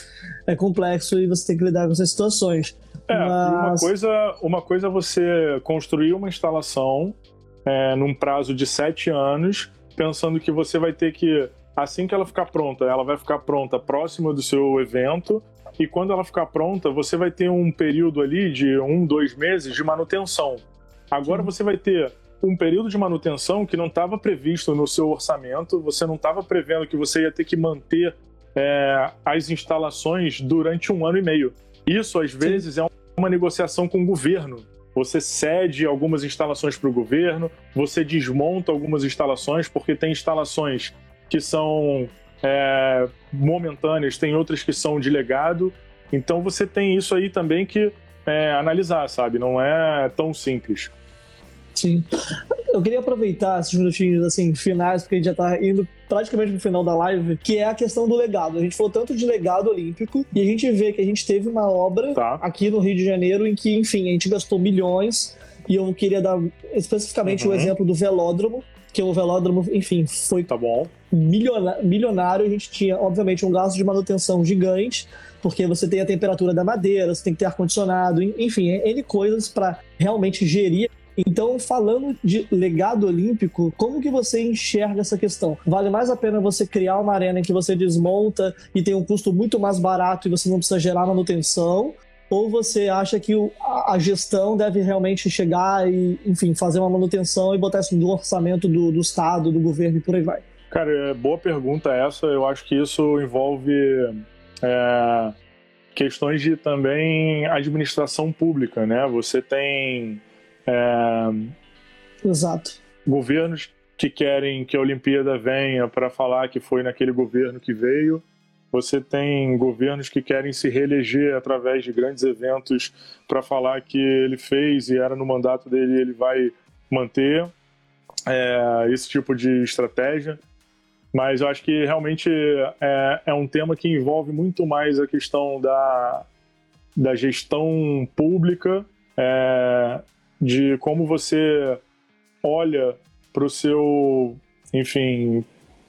é complexo e você tem que lidar com essas situações. É, Mas... uma, coisa, uma coisa é você construir uma instalação é, num prazo de sete anos, pensando que você vai ter que, assim que ela ficar pronta, ela vai ficar pronta próxima do seu evento, e quando ela ficar pronta, você vai ter um período ali de um, dois meses de manutenção. Agora Sim. você vai ter um período de manutenção que não estava previsto no seu orçamento, você não estava prevendo que você ia ter que manter é, as instalações durante um ano e meio. Isso, às vezes, Sim. é uma negociação com o governo. Você cede algumas instalações para o governo, você desmonta algumas instalações, porque tem instalações que são é, momentâneas, tem outras que são de legado. Então você tem isso aí também que é, analisar, sabe? Não é tão simples. Sim. Eu queria aproveitar esses minutinhos assim, finais, porque a gente já está indo praticamente pro final da live, que é a questão do legado. A gente falou tanto de legado olímpico e a gente vê que a gente teve uma obra tá. aqui no Rio de Janeiro em que, enfim, a gente gastou milhões. E eu queria dar especificamente uhum. o exemplo do velódromo, que o velódromo, enfim, foi tá bom. milionário. A gente tinha, obviamente, um gasto de manutenção gigante, porque você tem a temperatura da madeira, você tem que ter ar-condicionado, enfim, N coisas para realmente gerir então, falando de legado olímpico, como que você enxerga essa questão? Vale mais a pena você criar uma arena em que você desmonta e tem um custo muito mais barato e você não precisa gerar manutenção? Ou você acha que o, a gestão deve realmente chegar e, enfim, fazer uma manutenção e botar isso no orçamento do, do Estado, do governo e por aí vai? Cara, é boa pergunta essa. Eu acho que isso envolve é, questões de também administração pública, né? Você tem é, Exato. governos que querem que a Olimpíada venha para falar que foi naquele governo que veio. Você tem governos que querem se reeleger através de grandes eventos para falar que ele fez e era no mandato dele ele vai manter é, esse tipo de estratégia. Mas eu acho que realmente é, é um tema que envolve muito mais a questão da, da gestão pública, é, de como você olha para o seu, enfim,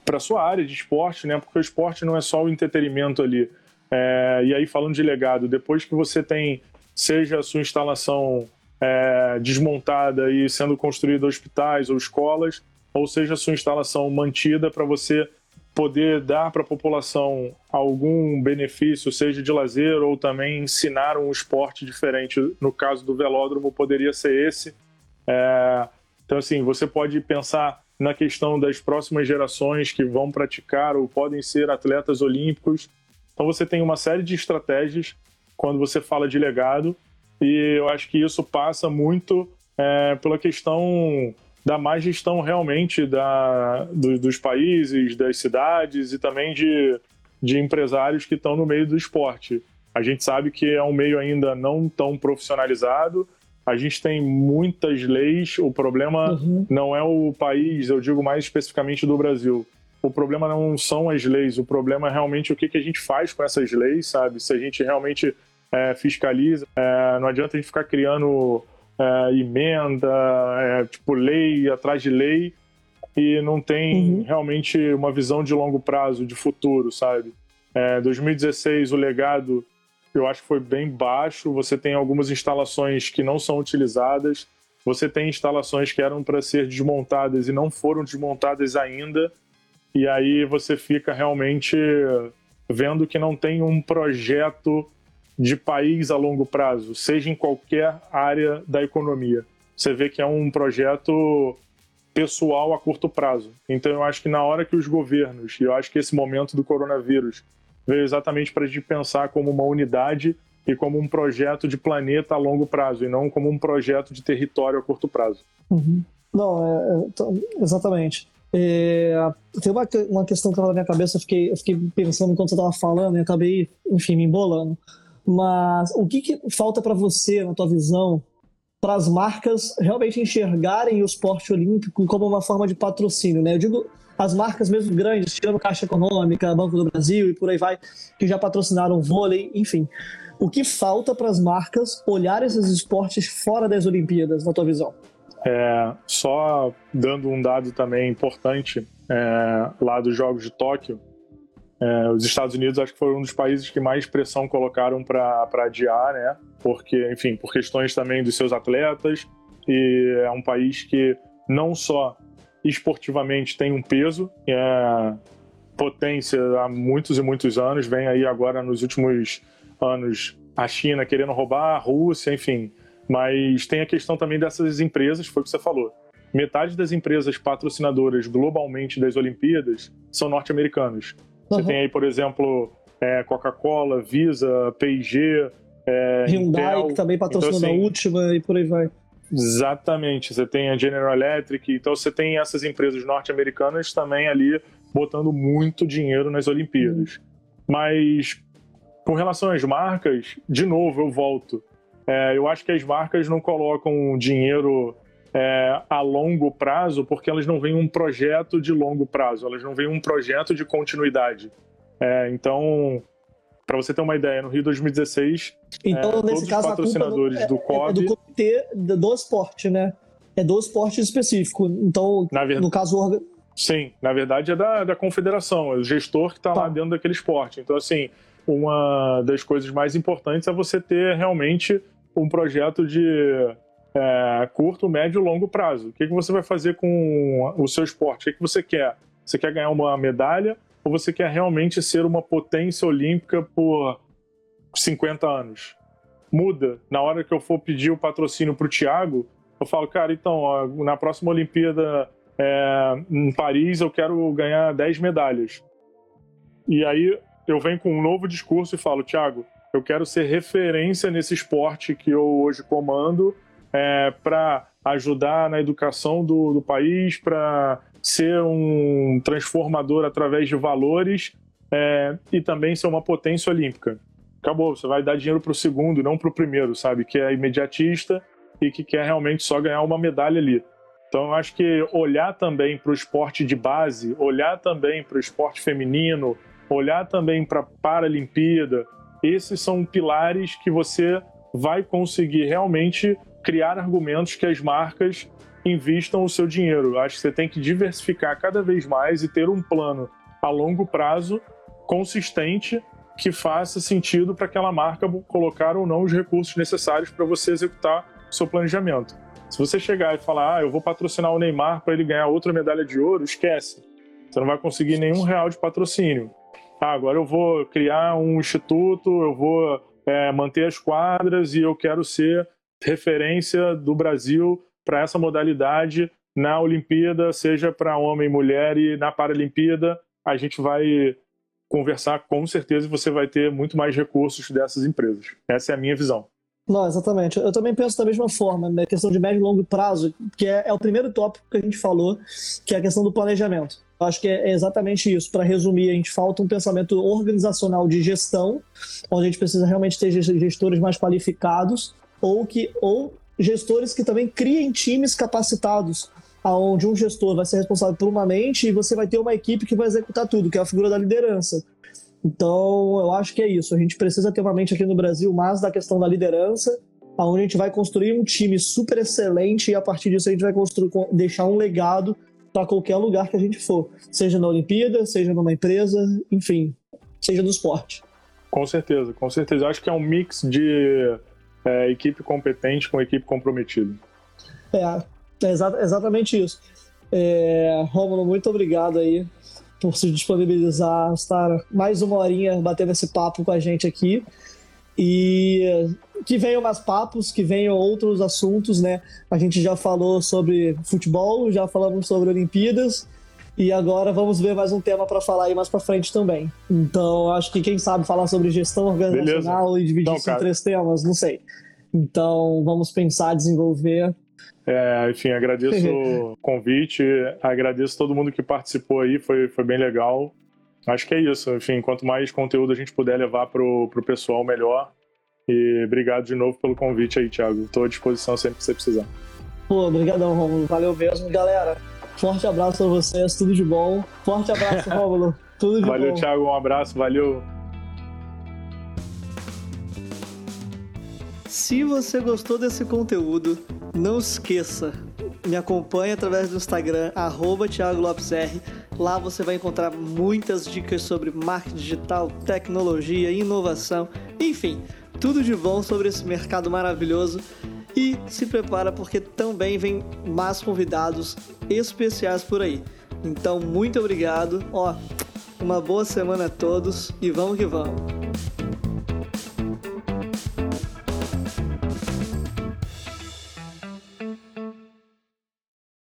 para sua área de esporte, né? Porque o esporte não é só o entretenimento ali. É, e aí falando de legado, depois que você tem, seja a sua instalação é, desmontada e sendo construída hospitais ou escolas, ou seja a sua instalação mantida para você poder dar para a população algum benefício, seja de lazer ou também ensinar um esporte diferente. No caso do velódromo, poderia ser esse. É, então, assim, você pode pensar na questão das próximas gerações que vão praticar ou podem ser atletas olímpicos. Então, você tem uma série de estratégias quando você fala de legado, e eu acho que isso passa muito é, pela questão da má gestão realmente da, do, dos países, das cidades e também de, de empresários que estão no meio do esporte. A gente sabe que é um meio ainda não tão profissionalizado, a gente tem muitas leis, o problema uhum. não é o país, eu digo mais especificamente do Brasil. O problema não são as leis, o problema é realmente o que, que a gente faz com essas leis, sabe? Se a gente realmente é, fiscaliza, é, não adianta a gente ficar criando é, emenda, é, tipo lei atrás de lei e não tem uhum. realmente uma visão de longo prazo, de futuro, sabe? 2016, é, o legado eu acho que foi bem baixo. Você tem algumas instalações que não são utilizadas, você tem instalações que eram para ser desmontadas e não foram desmontadas ainda, e aí você fica realmente vendo que não tem um projeto de país a longo prazo, seja em qualquer área da economia. Você vê que é um projeto pessoal a curto prazo. Então eu acho que na hora que os governos, e eu acho que esse momento do coronavírus veio exatamente para a gente pensar como uma unidade e como um projeto de planeta a longo prazo, e não como um projeto de território a curto prazo. Uhum. Não, é, é, exatamente. É, tem uma, uma questão que estava na minha cabeça, eu fiquei, eu fiquei pensando enquanto você estava falando e acabei, enfim, me embolando. Mas o que, que falta para você, na tua visão, para as marcas realmente enxergarem o esporte olímpico como uma forma de patrocínio? Né? Eu digo as marcas mesmo grandes, tirando Caixa Econômica, Banco do Brasil e por aí vai, que já patrocinaram vôlei, enfim. O que falta para as marcas olhar esses esportes fora das Olimpíadas, na tua visão? É, só dando um dado também importante é, lá dos Jogos de Tóquio, é, os Estados Unidos acho que foram um dos países que mais pressão colocaram para adiar, né? Porque, enfim, por questões também dos seus atletas e é um país que não só esportivamente tem um peso, é potência há muitos e muitos anos, vem aí agora nos últimos anos a China querendo roubar, a Rússia, enfim. Mas tem a questão também dessas empresas, foi o que você falou. Metade das empresas patrocinadoras globalmente das Olimpíadas são norte-americanas. Uhum. Você tem aí, por exemplo, é, Coca-Cola, Visa, P&G, é, Hyundai, Intel. que também patrocina então, assim, a última e por aí vai. Exatamente. Você tem a General Electric, então você tem essas empresas norte-americanas também ali botando muito dinheiro nas Olimpíadas. Mas com relação às marcas, de novo eu volto. É, eu acho que as marcas não colocam dinheiro é, a longo prazo porque elas não veem um projeto de longo prazo, elas não veem um projeto de continuidade. É, então, para você ter uma ideia, no Rio 2016, então, é, nesse caso, os patrocinadores é, do COB... É do comitê do esporte, né? É do esporte específico. Então, no caso... Sim, na verdade é da, da confederação, é o gestor que está tá. lá dentro daquele esporte. Então, assim, uma das coisas mais importantes é você ter realmente um projeto de é, curto, médio e longo prazo. O que, que você vai fazer com o seu esporte? O que, que você quer? Você quer ganhar uma medalha ou você quer realmente ser uma potência olímpica por 50 anos? muda. Na hora que eu for pedir o patrocínio para o Thiago, eu falo, cara, então, ó, na próxima Olimpíada é, em Paris eu quero ganhar 10 medalhas. E aí eu venho com um novo discurso e falo, Thiago, eu quero ser referência nesse esporte que eu hoje comando é, para ajudar na educação do, do país, para ser um transformador através de valores é, e também ser uma potência olímpica. Acabou, você vai dar dinheiro para o segundo, não para o primeiro, sabe? Que é imediatista e que quer realmente só ganhar uma medalha ali. Então, eu acho que olhar também para o esporte de base, olhar também para o esporte feminino, olhar também para a Paralimpíada, esses são pilares que você vai conseguir realmente criar argumentos que as marcas invistam o seu dinheiro. Eu acho que você tem que diversificar cada vez mais e ter um plano a longo prazo consistente que faça sentido para aquela marca colocar ou não os recursos necessários para você executar o seu planejamento. Se você chegar e falar, ah, eu vou patrocinar o Neymar para ele ganhar outra medalha de ouro, esquece. Você não vai conseguir nenhum real de patrocínio. Ah, agora eu vou criar um instituto, eu vou é, manter as quadras e eu quero ser referência do Brasil para essa modalidade na Olimpíada, seja para homem e mulher, e na Paralimpíada a gente vai conversar com certeza e você vai ter muito mais recursos dessas empresas. Essa é a minha visão. Não, exatamente. Eu também penso da mesma forma, na questão de médio e longo prazo, que é, é, o primeiro tópico que a gente falou, que é a questão do planejamento. Eu acho que é exatamente isso. Para resumir, a gente falta um pensamento organizacional de gestão, onde a gente precisa realmente ter gestores mais qualificados ou que ou gestores que também criem times capacitados, aonde um gestor vai ser responsável por uma mente e você vai ter uma equipe que vai executar tudo, que é a figura da liderança. Então, eu acho que é isso. A gente precisa ter uma mente aqui no Brasil mais da questão da liderança, aonde a gente vai construir um time super excelente e a partir disso a gente vai construir, deixar um legado para qualquer lugar que a gente for, seja na Olimpíada, seja numa empresa, enfim, seja no esporte. Com certeza, com certeza. Eu acho que é um mix de é, equipe competente com equipe comprometida. É, é exa exatamente isso. É, Romulo, muito obrigado aí por se disponibilizar, estar mais uma horinha batendo esse papo com a gente aqui. E que venham mais papos, que venham outros assuntos, né? A gente já falou sobre futebol, já falamos sobre Olimpíadas e agora vamos ver mais um tema para falar aí mais para frente também. Então, acho que quem sabe falar sobre gestão organizacional Beleza. e dividir então, isso em três temas, não sei. Então, vamos pensar, desenvolver é, enfim, agradeço o convite, agradeço todo mundo que participou aí, foi, foi bem legal. Acho que é isso. Enfim, quanto mais conteúdo a gente puder levar pro, pro pessoal, melhor. E obrigado de novo pelo convite aí, Thiago. Estou à disposição sempre que você precisar. Pô, obrigadão, Romulo. Valeu mesmo. Galera, forte abraço para vocês, tudo de bom. Forte abraço, Romulo. Tudo de valeu, bom. Valeu, Thiago. Um abraço. Valeu. Se você gostou desse conteúdo, não esqueça, me acompanhe através do Instagram, arroba Thiago Lopes R. Lá você vai encontrar muitas dicas sobre marketing digital, tecnologia, inovação, enfim, tudo de bom sobre esse mercado maravilhoso. E se prepara porque também vem mais convidados especiais por aí. Então, muito obrigado. Ó, uma boa semana a todos e vamos que vamos.